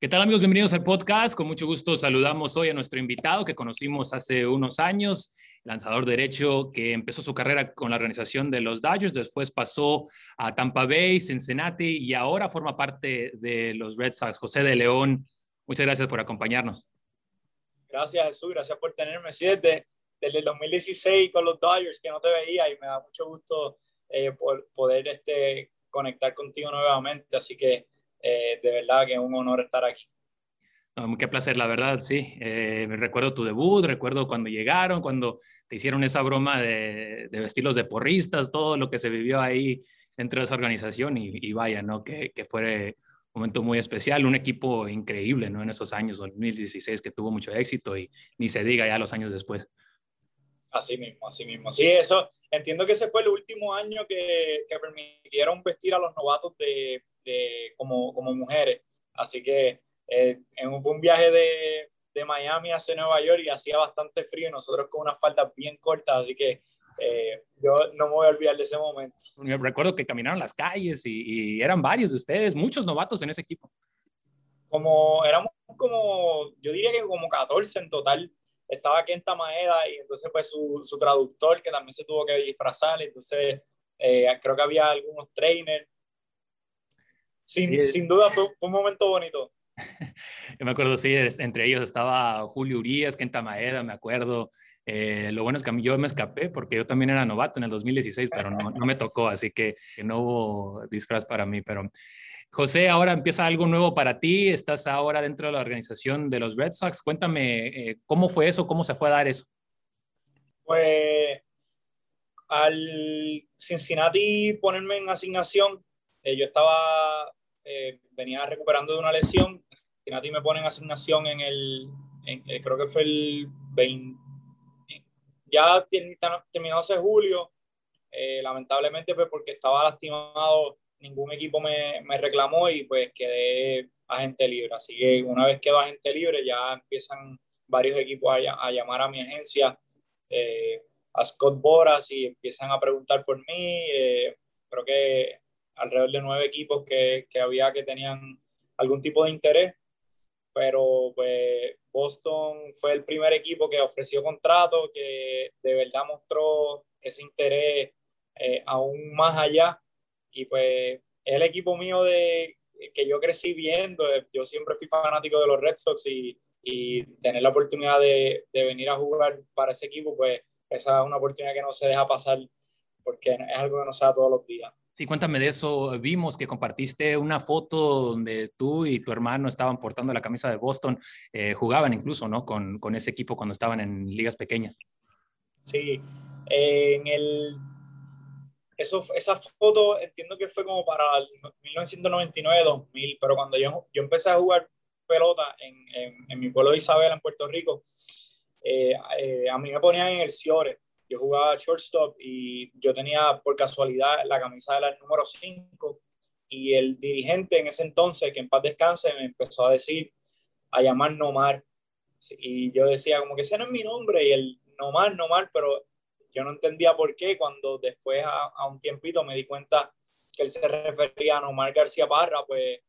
¿Qué tal amigos? Bienvenidos al podcast. Con mucho gusto saludamos hoy a nuestro invitado que conocimos hace unos años, lanzador derecho que empezó su carrera con la organización de los Dodgers, después pasó a Tampa Bay, Cincinnati y ahora forma parte de los Red Sox. José de León, muchas gracias por acompañarnos. Gracias Jesús, gracias por tenerme. Sí, desde, desde el 2016 con los Dodgers que no te veía y me da mucho gusto eh, por poder este, conectar contigo nuevamente. Así que eh, de verdad que es un honor estar aquí. qué placer, la verdad, sí. Eh, recuerdo tu debut, recuerdo cuando llegaron, cuando te hicieron esa broma de, de vestirlos de porristas, todo lo que se vivió ahí dentro de esa organización y, vaya, ¿no? Que, que fue un momento muy especial, un equipo increíble, ¿no? En esos años, 2016, que tuvo mucho éxito y ni se diga ya los años después. Así mismo, así mismo. Sí, eso, entiendo que ese fue el último año que, que permitieron vestir a los novatos de, como, como mujeres. Así que eh, en un, viaje de, de, Miami hacia Nueva York y hacía bastante frío y nosotros con unas faldas bien cortas, así que eh, yo no me voy a olvidar de ese momento. recuerdo que caminaron las calles y, eran varios de ustedes, muchos novatos en ese equipo. Como éramos como, yo diría que como 14 en total. Estaba Kenta Maeda y entonces pues su, su traductor que también se tuvo que disfrazar, entonces eh, creo que había algunos trainers sin, duda fue, un momento bonito. Yo me acuerdo, sí, entre ellos estaba Julio Urias, Kenta Maeda, me acuerdo. Eh, lo bueno es que yo me escapé porque yo también era novato en el 2016, pero no, no me tocó, así que, no hubo disfraz para mí. Pero José, ahora empieza algo nuevo para ti. Estás ahora dentro de la organización de los Red Sox. Cuéntame eh, cómo fue eso, cómo se fue a dar eso. Pues al Cincinnati ponerme en asignación, eh, yo estaba eh, venía recuperando de una lesión. Cincinnati me pone en asignación en el, eh, creo que fue el 20, ya terminó ese julio, eh, lamentablemente pues porque estaba lastimado, ningún equipo me, me, reclamó y pues quedé agente libre. Así que una vez quedo agente libre ya empiezan varios equipos a, a llamar a mi agencia, a Scott Boras y empiezan a preguntar por mí. creo que alrededor de nueve equipos que, que había que tenían algún tipo de interés, pero pues Boston fue el primer equipo que ofreció contrato, que de verdad mostró ese interés eh, aún más allá y pues es el equipo mío de que yo crecí viendo, yo siempre fui fanático de los Red Sox y, y tener la oportunidad de, de, venir a jugar para ese equipo, pues esa es una oportunidad que no se deja pasar porque es algo que no se da todos los días. Sí, cuéntame de eso. Vimos que compartiste una foto donde tú y tu hermano estaban portando la camisa de Boston, eh, jugaban incluso, ¿no? Con, ese equipo cuando estaban en ligas pequeñas. Sí, en el... Esa foto entiendo que fue como para 1999-2000, pero cuando yo, empecé a jugar pelota en, mi pueblo de Isabela, en Puerto Rico, eh, eh, a mí me ponían en el Ciore yo jugaba shortstop y yo tenía por casualidad la camisa de la número 5 y el dirigente en ese entonces, que en paz descanse, me empezó a decir, a llamar Nomar. Y yo decía, como que ese no es mi nombre, y el Nomar, Nomar, pero yo no entendía por qué. Cuando después, a, un tiempito, me di cuenta que él se refería a Nomar García Parra, pues,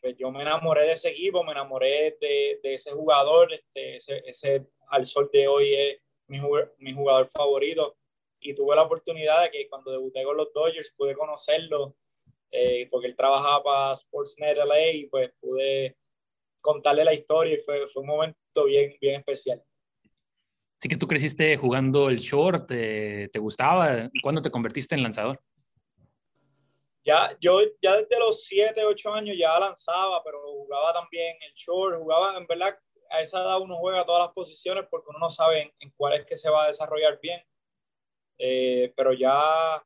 pues yo me enamoré de ese equipo, me enamoré de, de ese jugador, este, ese, ese al sol de hoy es mi, mi jugador favorito. Y tuve la oportunidad de que cuando debuté con los Dodgers pude conocerlo, eh, porque él trabajaba para Sportsnet LA y pues pude contarle la historia y fue, fue un momento bien, bien especial. Sí que tú creciste jugando el short, ¿te, te gustaba? ¿Cuándo te convertiste en lanzador? Ya, yo ya desde los 7, 8 años ya lanzaba, pero jugaba también el short, jugaba, en verdad, a esa edad uno juega todas las posiciones porque uno no sabe en, cuál es que se va a desarrollar bien. Eh, pero ya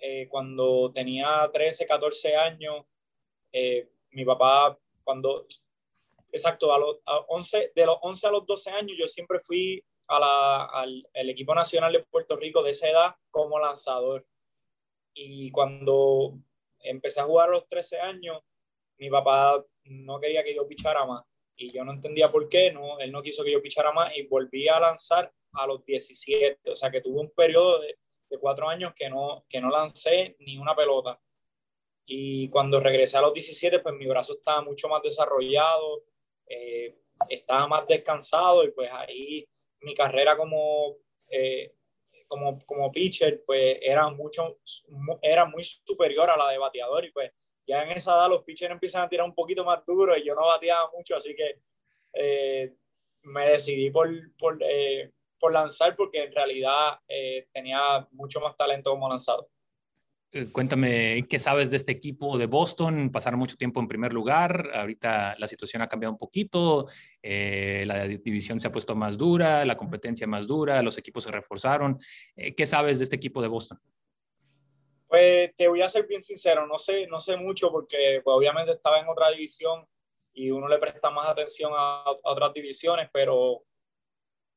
eh, cuando tenía 13, 14 años, eh, mi papá, cuando, exacto, a los 11, de los 11 a los 12 años, yo siempre fui a la, al el equipo nacional de Puerto Rico de esa edad como lanzador. Y cuando empecé a jugar a los 13 años, mi papá no quería que yo pichara más y yo no entendía por qué, no, él no quiso que yo pichara más y volví a lanzar a los 17, o sea que tuve un periodo de, cuatro años que no, que no lancé ni una pelota. Y cuando regresé a los 17, pues mi brazo estaba mucho más desarrollado, eh, estaba más descansado y pues ahí mi carrera como, eh, como, como pitcher pues era, mucho, era muy superior a la de bateador y pues ya en esa edad los pitchers empiezan a tirar un poquito más duro y yo no bateaba mucho, así que eh, me decidí por, por, por, lanzar porque en realidad tenía mucho más talento como lanzado. Eh, cuéntame, ¿qué sabes de este equipo de Boston? Pasaron mucho tiempo en primer lugar, ahorita la situación ha cambiado un poquito, eh, la división se ha puesto más dura, la competencia más dura, los equipos se reforzaron. Eh, ¿Qué sabes de este equipo de Boston? Pues te voy a ser bien sincero, no sé, no sé mucho porque pues, obviamente estaba en otra división y uno le presta más atención a, otras divisiones, pero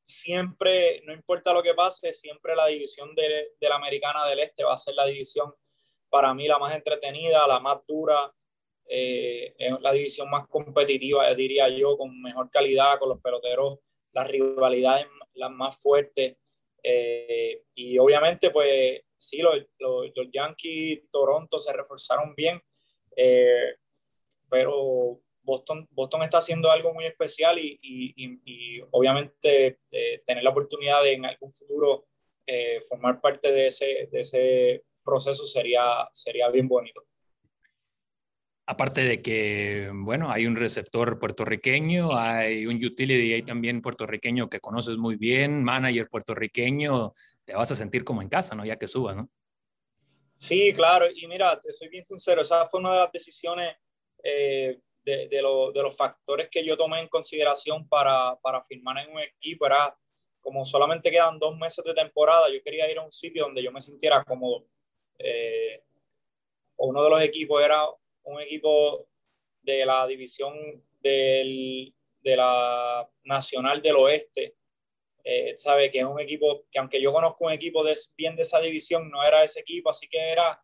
siempre, no importa lo que pase, siempre la división de, de, la americana del este va a ser la división para mí la más entretenida, la más dura, eh, la división más competitiva, diría yo, con mejor calidad, con los peloteros, las rivalidades las más fuertes. Eh, y obviamente, pues sí, los, los, Yankees, Toronto se reforzaron bien, eh, pero Boston, Boston está haciendo algo muy especial y, y, y, obviamente tener la oportunidad de en algún futuro formar parte de ese, de ese proceso sería, sería bien bonito. Aparte de que, bueno, hay un receptor puertorriqueño, hay un utility ahí también puertorriqueño que conoces muy bien, manager puertorriqueño, te vas a sentir como en casa, ¿no? Ya que subas, ¿no? Sí, claro, y mira, te soy bien sincero, esa fue una de las decisiones eh, de, de, de, los factores que yo tomé en consideración para, para firmar en un equipo, era como solamente quedan dos meses de temporada, yo quería ir a un sitio donde yo me sintiera cómodo eh, uno de los equipos era un equipo de la división del, de la Nacional del Oeste, eh, sabe que es un equipo que aunque yo conozco un equipo de, bien de esa división, no era ese equipo, así que era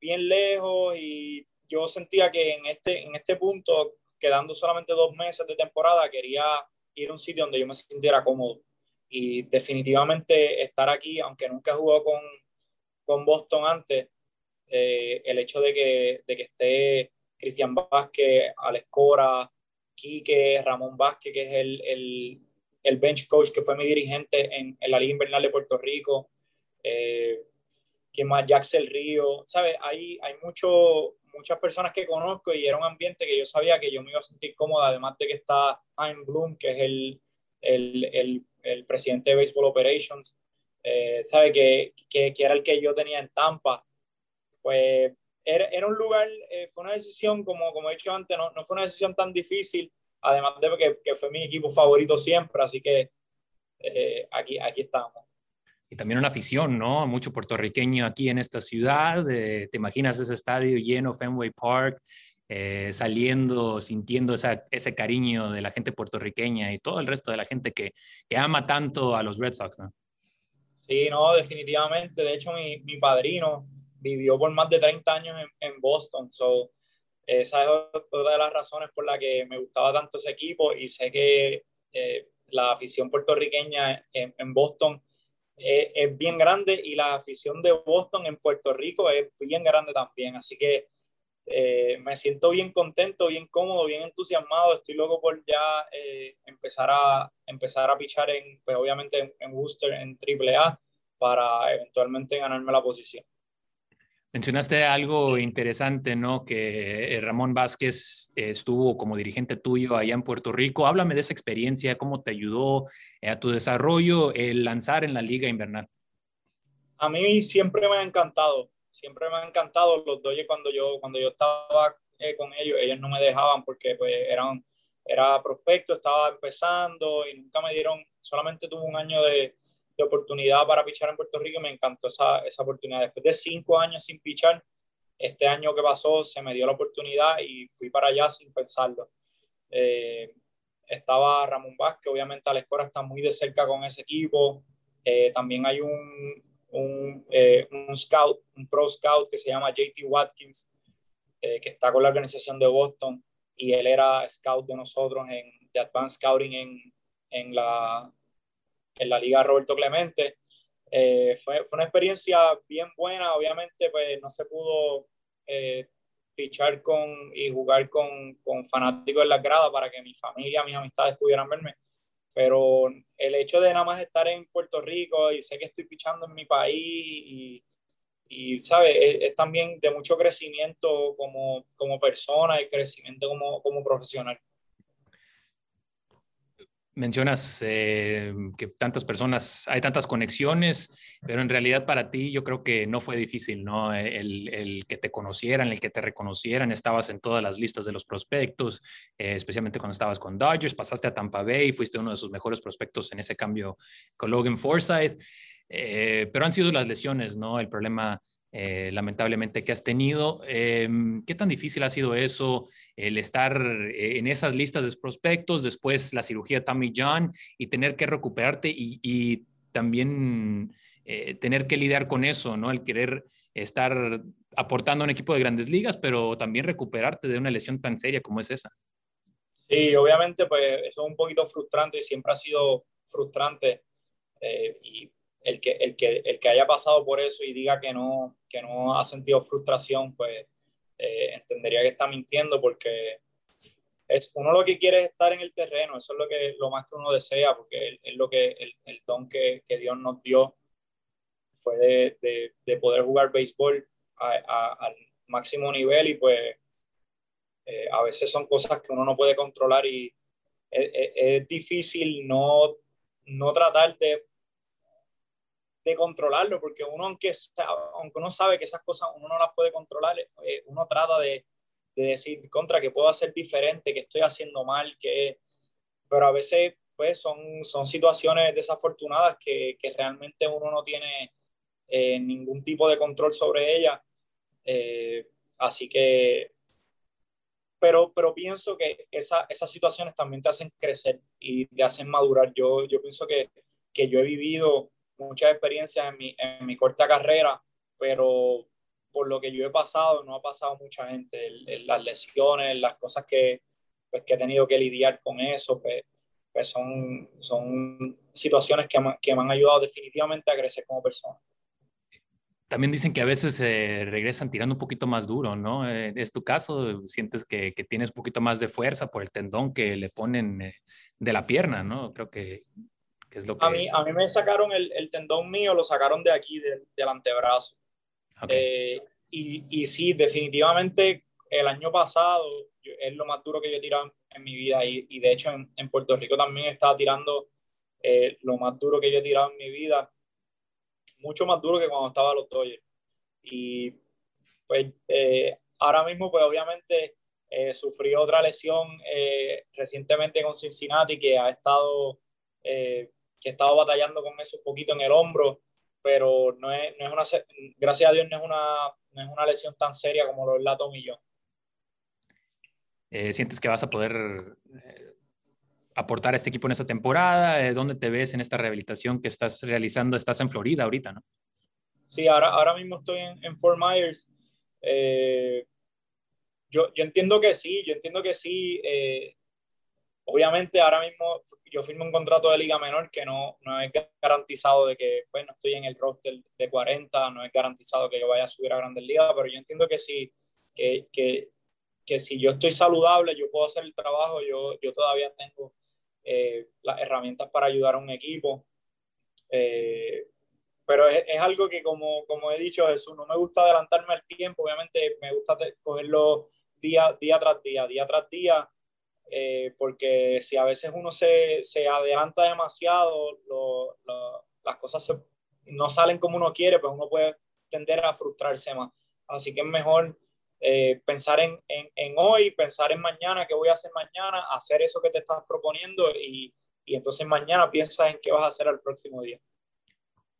bien lejos y yo sentía que en este, en este punto, quedando solamente dos meses de temporada, quería ir a un sitio donde yo me sintiera cómodo. Y definitivamente estar aquí, aunque nunca he jugado con, con Boston antes, eh, el hecho de que, de que esté Cristian Vázquez, Alex Cora, Quique, Ramón Vázquez, que es el, el, el, bench coach que fue mi dirigente en, en la Liga Invernal de Puerto Rico, eh, que más Jaxel Río, ¿sabes? Hay, hay mucho, muchas personas que conozco y era un ambiente que yo sabía que yo me iba a sentir cómoda, además de que está Hein Bloom, que es el, el, el, el presidente de Baseball Operations, eh, sabe que, que, que, era el que yo tenía en Tampa. Pues era, era un lugar, eh, fue una decisión, como, como he dicho antes, no, no fue una decisión tan difícil, además de que, que fue mi equipo favorito siempre, así que eh, aquí, aquí estamos. Y también una afición, ¿no? Mucho puertorriqueño aquí en esta ciudad. te imaginas ese estadio lleno, Fenway Park, eh, saliendo, sintiendo esa, ese cariño de la gente puertorriqueña y todo el resto de la gente que, que ama tanto a los Red Sox, ¿no? Sí, no, definitivamente. De hecho, mi, mi padrino vivió por más de 30 años en, en, Boston. So, esa es otra de las razones por la que me gustaba tanto ese equipo y sé que eh, la afición puertorriqueña en, en Boston es, es, bien grande y la afición de Boston en Puerto Rico es bien grande también. Así que eh, me siento bien contento, bien cómodo, bien entusiasmado. Estoy loco por ya eh, empezar, a, empezar a pichar en, pues obviamente en, en Worcester, en AAA, para eventualmente ganarme la posición. Mencionaste algo interesante, ¿no? Que eh, Ramón Vázquez estuvo como dirigente tuyo allá en Puerto Rico. Háblame de esa experiencia, cómo te ayudó a tu desarrollo el lanzar en la liga invernal. A mí siempre me ha encantado siempre me han encantado los Dodgers cuando yo, cuando yo estaba eh, con ellos, ellos no me dejaban porque pues eran, era prospecto, estaba empezando y nunca me dieron, solamente tuve un año de, de oportunidad para pichar en Puerto Rico me encantó esa, esa oportunidad. Después de cinco años sin pichar, este año que pasó se me dio la oportunidad y fui para allá sin pensarlo. Eh, estaba Ramón Vázquez, obviamente Alex Cora está muy de cerca con ese equipo. Eh, también hay un, un, eh, un, scout, un pro scout que se llama JT Watkins, que está con la organización de Boston y él era scout de nosotros en de Advanced Scouting en, en, la, en la liga Roberto Clemente. Eh, fue, fue, una experiencia bien buena, obviamente pues no se pudo fichar con y jugar con, con fanáticos en la grada para que mi familia, mis amistades pudieran verme. Pero el hecho de nada más estar en Puerto Rico y sé que estoy pichando en mi país y, y ¿sabe? Es, también de mucho crecimiento como, como persona y crecimiento como, como profesional mencionas eh, que tantas personas, hay tantas conexiones, pero en realidad para ti yo creo que no fue difícil, ¿no? El, que te conocieran, el que te reconocieran, estabas en todas las listas de los prospectos, eh, especialmente cuando estabas con Dodgers, pasaste a Tampa Bay, fuiste uno de sus mejores prospectos en ese cambio con Logan Forsythe, eh, pero han sido las lesiones, ¿no? El problema eh, lamentablemente que has tenido. Em, ¿Qué tan difícil ha sido eso, el estar eh, en esas listas de prospectos, después la cirugía Tommy John y tener que recuperarte y, también eh, tener que lidiar con eso, ¿no? El querer estar aportando a un equipo de grandes ligas, pero también recuperarte de una lesión tan seria como es esa. Sí, obviamente, pues eso es un poquito frustrante y siempre ha sido frustrante. y el que, el, que, el que haya pasado por eso y diga que no, que no ha sentido frustración, pues eh, entendería que está mintiendo porque es, uno lo que quiere es estar en el terreno, eso es lo, que, lo más que uno desea, porque es, lo que el, don que, que, Dios nos dio fue de, de, de poder jugar béisbol al máximo nivel y pues eh, a veces son cosas que uno no puede controlar y es, es difícil no, no tratar de de controlarlo, porque uno, aunque, aunque uno sabe que esas cosas uno no las puede controlar, eh, uno trata de, de, decir contra que puedo hacer diferente, que estoy haciendo mal, que... Pero a veces, pues, son, son situaciones desafortunadas que, que realmente uno no tiene eh, ningún tipo de control sobre ellas. Eh, así que... Pero, pero pienso que esa, esas situaciones también te hacen crecer y te hacen madurar. Yo, yo pienso que, que yo he vivido muchas experiencias en mi, en mi corta carrera, pero por lo que yo he pasado, no ha pasado mucha gente. las lesiones, las cosas que, pues, que he tenido que lidiar con eso, pues, pues son, son situaciones que, que, me han ayudado definitivamente a crecer como persona. También dicen que a veces eh, regresan tirando un poquito más duro, ¿no? Eh, ¿Es tu caso? ¿Sientes que, que, tienes un poquito más de fuerza por el tendón que le ponen eh, de la pierna, ¿no? Creo que a, mí, a mí me sacaron el, el tendón mío, lo sacaron de aquí, del, del antebrazo. Eh, y, y, sí, definitivamente el año pasado es lo más duro que yo he tirado en, mi vida y, y, de hecho en, en, Puerto Rico también estaba tirando eh, lo más duro que yo he tirado en mi vida, mucho más duro que cuando estaba a los Dodgers. Y pues eh, ahora mismo pues obviamente sufrí otra lesión recientemente con Cincinnati que ha estado que he estado batallando con eso un poquito en el hombro, pero no es, no es una, gracias a Dios no es una, no es una lesión tan seria como lo es la tomillón. Eh, ¿Sientes que vas a poder eh, aportar a este equipo en esta temporada? Eh, ¿Dónde te ves en esta rehabilitación que estás realizando? Estás en Florida ahorita, ¿no? Sí, ahora, ahora mismo estoy en, en Fort Myers. yo, yo, entiendo que sí, yo entiendo que sí. Obviamente ahora mismo yo firmo un contrato de liga menor que no, no es garantizado de que pues, estoy en el roster de 40, no es garantizado que yo vaya a subir a grandes ligas, pero yo entiendo que sí, que, que, que si yo estoy saludable, yo puedo hacer el trabajo, yo, yo todavía tengo eh, las herramientas para ayudar a un equipo. Eh, pero es, es, algo que, como, como he dicho, Jesús, no me gusta adelantarme al tiempo, obviamente me gusta cogerlo día, día tras día, día tras día eh, porque si a veces uno se, se adelanta demasiado, lo, lo, las cosas no salen como uno quiere, pues uno puede tender a frustrarse más. Así que es mejor eh, pensar en, en, en, hoy, pensar en mañana, qué voy a hacer mañana, hacer eso que te estás proponiendo y, y entonces mañana piensas en qué vas a hacer el próximo día.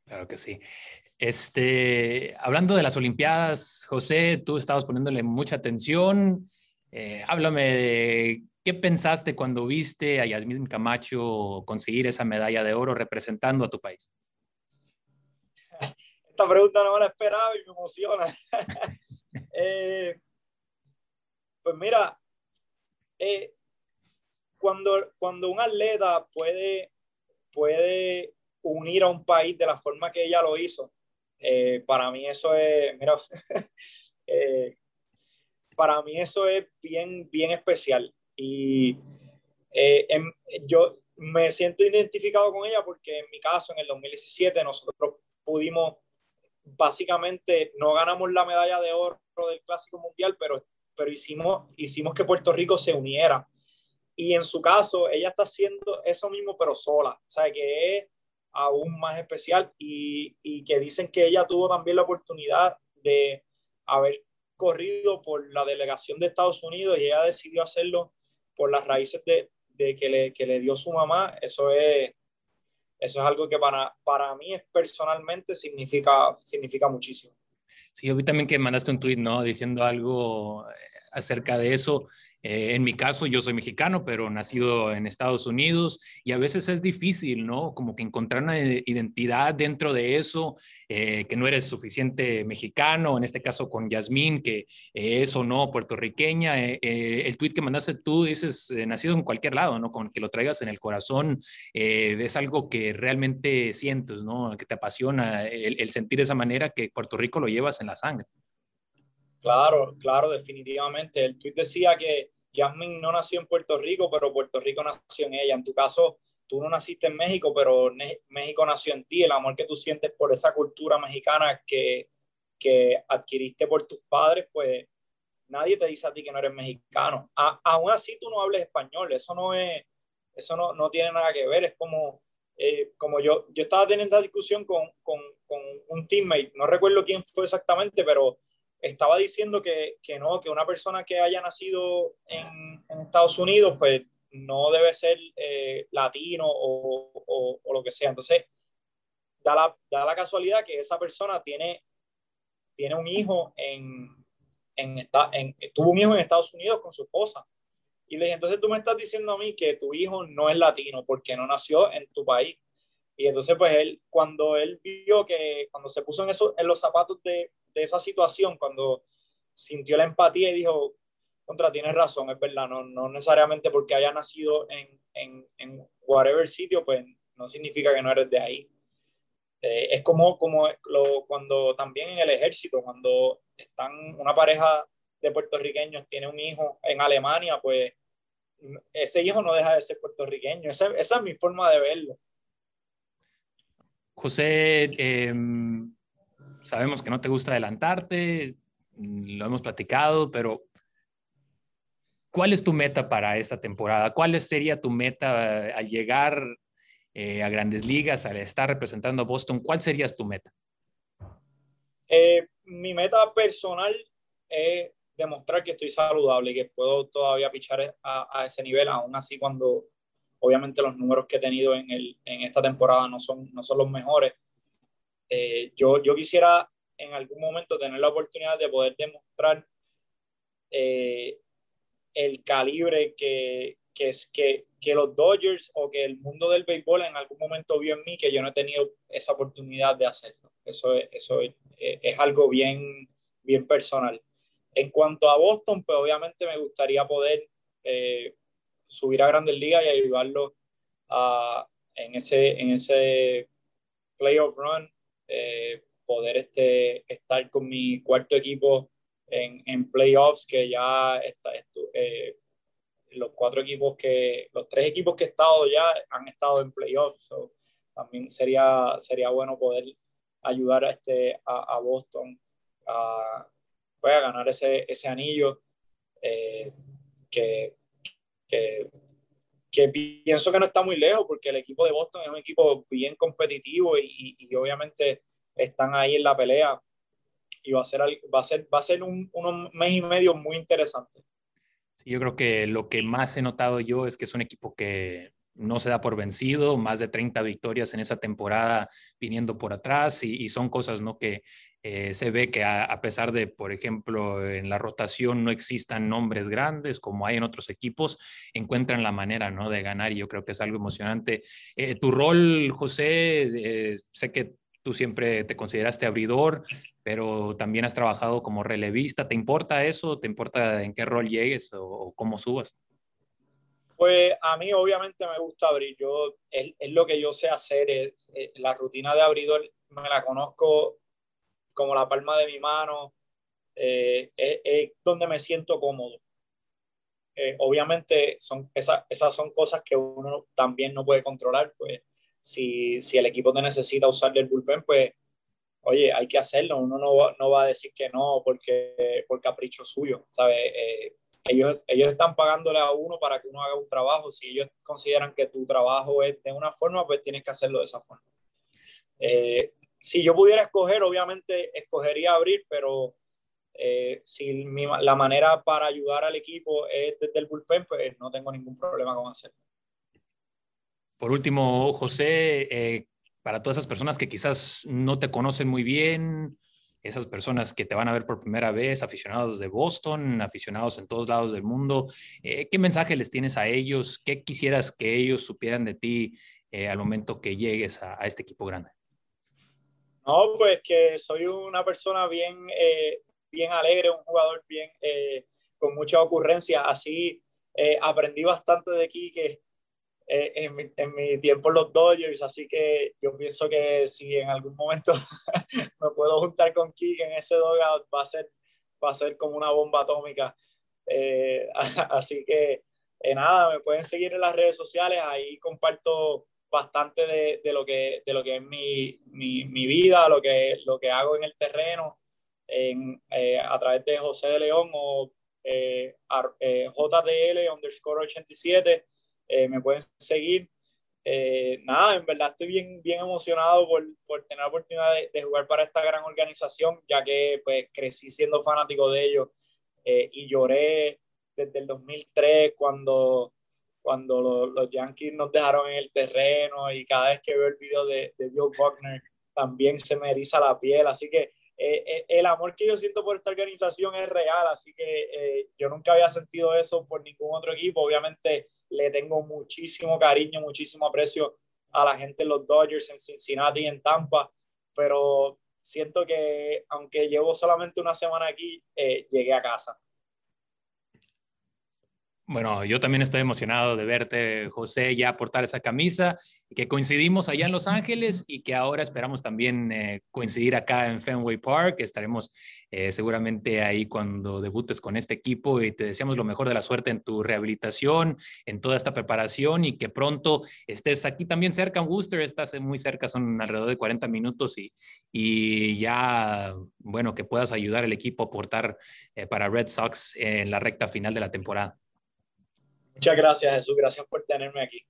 Claro que sí. Este, hablando de las Olimpiadas, José, tú estabas poniéndole mucha atención. Eh, háblame de ¿Qué pensaste cuando viste a Yasmín Camacho conseguir esa medalla de oro representando a tu país? Esta pregunta no me la esperaba y me emociona. eh, pues mira, eh, cuando, cuando un atleta puede, puede unir a un país de la forma que ella lo hizo, eh, para mí eso es, mira, eh, para mí eso es bien, bien especial. Y eh, yo me siento identificado con ella porque en mi caso, en el 2017, nosotros pudimos, básicamente, no ganamos la medalla de oro del Clásico Mundial, pero, pero hicimos, hicimos que Puerto Rico se uniera. Y en su caso, ella está haciendo eso mismo, pero sola. O sea, que es aún más especial y, y que dicen que ella tuvo también la oportunidad de haber corrido por la delegación de Estados Unidos y ella decidió hacerlo por las raíces de, de que, le, que, le, dio su mamá, eso es, eso es algo que para, para mí personalmente significa, significa muchísimo. Sí, yo vi también que mandaste un tweet, ¿no? Diciendo algo eh, acerca de eso. Eh, en mi caso, yo soy mexicano, pero nacido en Estados Unidos y a veces es difícil, ¿no? Como que encontrar una identidad dentro de eso, eh, que no eres suficiente mexicano, en este caso con Yasmín, que es o no puertorriqueña. el tweet que mandaste tú dices, nacido en cualquier lado, ¿no? Con que lo traigas en el corazón, es algo que realmente sientes, ¿no? Que te apasiona el, el sentir esa manera que Puerto Rico lo llevas en la sangre. Claro, claro, definitivamente. El tweet decía que Yasmin no nació en Puerto Rico, pero Puerto Rico nació en ella. En tu caso, tú no naciste en México, pero México nació en ti. El amor que tú sientes por esa cultura mexicana que, que adquiriste por tus padres, pues nadie te dice a ti que no eres mexicano. aún así tú no hables español, eso no es, eso no, no tiene nada que ver. Es como, eh, como yo, yo estaba teniendo esta discusión con, con, con un teammate, no recuerdo quién fue exactamente, pero estaba diciendo que, que, no, que una persona que haya nacido en, en Estados Unidos, pues no debe ser eh, latino o, o, o, lo que sea. Entonces, da la, da la, casualidad que esa persona tiene, tiene un hijo en, en, en, tuvo un hijo en Estados Unidos con su esposa. Y le dije, entonces tú me estás diciendo a mí que tu hijo no es latino porque no nació en tu país. Y entonces, pues él, cuando él vio que, cuando se puso en, eso, en los zapatos de, de esa situación, cuando sintió la empatía y dijo, contra, tienes razón, es verdad, no, no necesariamente porque haya nacido en, en, en whatever sitio, pues no significa que no eres de ahí. Eh, es como, como lo, cuando también en el ejército, cuando están una pareja de puertorriqueños tiene un hijo en Alemania, pues ese hijo no deja de ser puertorriqueño. Esa, es mi forma de verlo. José, eh, sabemos que no te gusta adelantarte, mm, lo hemos platicado, pero ¿cuál es tu meta para esta temporada? ¿Cuál sería tu meta al llegar eh, a grandes ligas, al estar representando a Boston? ¿Cuál sería tu meta? Eh, mi meta personal es demostrar que estoy saludable y que puedo todavía pichar a, a, ese nivel, aún así cuando obviamente los números que he tenido en, el, en esta temporada no son, no son los mejores. Eh, yo, yo quisiera en algún momento tener la oportunidad de poder demostrar eh, el calibre que, que, es, que, que los Dodgers o que el mundo del béisbol en algún momento vio en mí que yo no he tenido esa oportunidad de hacerlo. Eso, es, eso es, es algo bien, bien personal. En cuanto a Boston, pues obviamente me gustaría poder eh, subir a Grandes Ligas y ayudarlo a, en, ese, en ese playoff run eh, poder este, estar con mi cuarto equipo en, en playoffs, que ya está, eh, los cuatro equipos que, los tres equipos que he estado ya han estado en playoffs, también sería, sería bueno poder ayudar a, este, a, a Boston a, pues, a, ganar ese, ese anillo eh, que, que, que, pienso que no está muy lejos porque el equipo de Boston es un equipo bien competitivo y, y, y obviamente están ahí en la pelea y va a ser, va a ser, va a ser un, unos mes y medio muy interesante. Sí, yo creo que lo que más he notado yo es que es un equipo que no se da por vencido, más de 30 victorias en esa temporada viniendo por atrás y, y son cosas ¿no? que eh, se ve que a, a, pesar de, por ejemplo, en la rotación no existan nombres grandes como hay en otros equipos, encuentran la manera ¿no? de ganar y yo creo que es algo emocionante. Eh, tu rol, José, eh, sé que tú siempre te consideraste abridor, pero también has trabajado como relevista. ¿Te importa eso? ¿Te importa en qué rol llegues o, o cómo subas? Pues a mí obviamente me gusta abrir. Yo, es, es lo que yo sé hacer. Es, es, la rutina de abridor me la conozco como la palma de mi mano. eh, es, donde me siento cómodo. Eh, obviamente son, esas, esas son cosas que uno también no puede controlar, pues si, si el equipo te necesita usar el bullpen, pues oye, hay que hacerlo, uno no, no va a decir que no porque por capricho suyo, ¿sabes? Eh, ellos, ellos están pagándole a uno para que uno haga un trabajo, si ellos consideran que tu trabajo es de una forma, pues tienes que hacerlo de esa forma. Eh, si yo pudiera escoger, obviamente escogería abrir, pero eh, si la manera para ayudar al equipo es desde el bullpen, pues no tengo ningún problema con hacerlo. Por último, José, eh, para todas esas personas que quizás no te conocen muy bien, esas personas que te van a ver por primera vez, aficionados de Boston, aficionados en todos lados del mundo, eh, ¿qué mensaje les tienes a ellos? ¿Qué quisieras que ellos supieran de ti al momento que llegues a, este equipo grande? No, pues que soy una persona bien, bien alegre, un jugador bien eh, con mucha ocurrencia. Así eh, aprendí bastante de Kike eh, en, mi, en, mi, tiempo en los Dodgers, así que yo pienso que si en algún momento me puedo juntar con Kike en ese dugout, va a ser, va a ser como una bomba atómica. así que nada, me pueden seguir en las redes sociales, ahí comparto bastante de, de, lo, que, de lo que es mi, mi, mi, vida, lo que, lo que hago en el terreno en, eh, a través de José de León o eh, eh, JDL underscore 87. me pueden seguir. nada, en verdad estoy bien, bien emocionado por, por tener la oportunidad de, jugar para esta gran organización, ya que pues, crecí siendo fanático de ellos y lloré desde el 2003 cuando, cuando los, los, Yankees nos dejaron en el terreno y cada vez que veo el video de, de Bill Buckner también se me eriza la piel. Así que eh, eh, el amor que yo siento por esta organización es real, así que eh, yo nunca había sentido eso por ningún otro equipo. Obviamente le tengo muchísimo cariño, muchísimo aprecio a la gente en los Dodgers, en Cincinnati y en Tampa, pero siento que aunque llevo solamente una semana aquí, llegué a casa. Bueno, yo también estoy emocionado de verte, José, ya portar esa camisa, que coincidimos allá en Los Ángeles y que ahora esperamos también eh, coincidir acá en Fenway Park. Estaremos eh, seguramente ahí cuando debutes con este equipo y te deseamos lo mejor de la suerte en tu rehabilitación, en toda esta preparación y que pronto estés aquí también cerca en Worcester, estás muy cerca, son alrededor de 40 minutos y, ya, bueno, que puedas ayudar al equipo a portar eh, para Red Sox en la recta final de la temporada. Muchas gracias, Jesús. Gracias por tenerme aquí.